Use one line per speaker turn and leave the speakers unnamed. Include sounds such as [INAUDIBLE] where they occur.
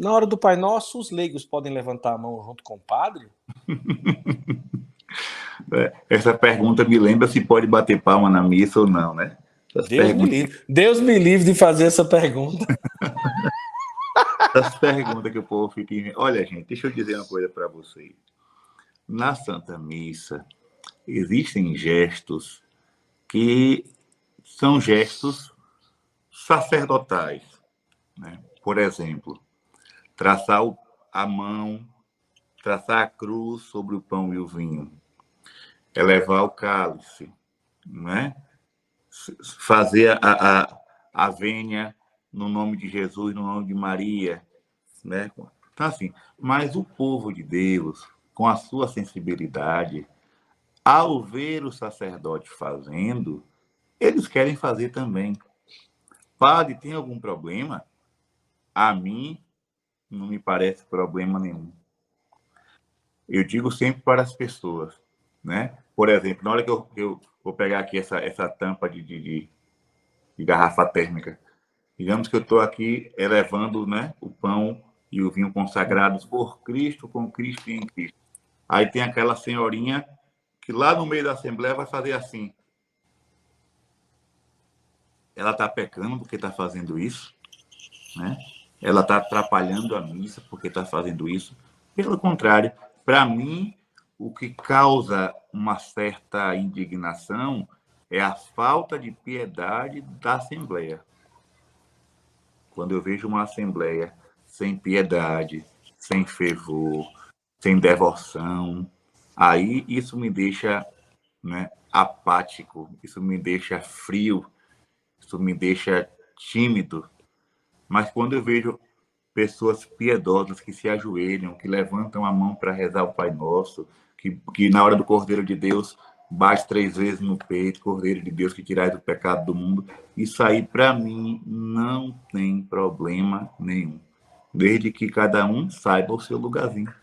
na hora do Pai Nosso, os leigos podem levantar a mão junto com o padre? [LAUGHS]
É, essa pergunta me lembra se pode bater palma na missa ou não, né?
Deus, perguntas... me livre. Deus me livre de fazer essa pergunta. [LAUGHS]
Essa pergunta que o povo fica. Olha, gente, deixa eu dizer uma coisa para vocês. Na Santa Missa, existem gestos que são gestos sacerdotais. Né? Por exemplo, traçar a mão, traçar a cruz sobre o pão e o vinho, elevar o cálice, né? fazer a, a, a vênia no nome de Jesus, no nome de Maria, né? Então, assim, mas o povo de Deus, com a sua sensibilidade, ao ver o sacerdote fazendo, eles querem fazer também. Padre, tem algum problema? A mim, não me parece problema nenhum. Eu digo sempre para as pessoas, né? Por exemplo, na hora que eu, eu vou pegar aqui essa, essa tampa de, de, de garrafa térmica, digamos que eu estou aqui elevando né, o pão e o vinho consagrados por Cristo, com Cristo e em Cristo. Aí tem aquela senhorinha que lá no meio da Assembleia vai fazer assim. Ela está pecando porque está fazendo isso, né? Ela está atrapalhando a missa porque está fazendo isso. Pelo contrário, para mim, o que causa uma certa indignação é a falta de piedade da Assembleia. Quando eu vejo uma Assembleia sem piedade, sem fervor, sem devoção, aí isso me deixa né, apático, isso me deixa frio, isso me deixa tímido. Mas quando eu vejo pessoas piedosas que se ajoelham, que levantam a mão para rezar o Pai Nosso, que, que na hora do Cordeiro de Deus bate três vezes no peito, Cordeiro de Deus que tirai do pecado do mundo. Isso aí, para mim, não tem problema nenhum. Desde que cada um saiba o seu lugarzinho.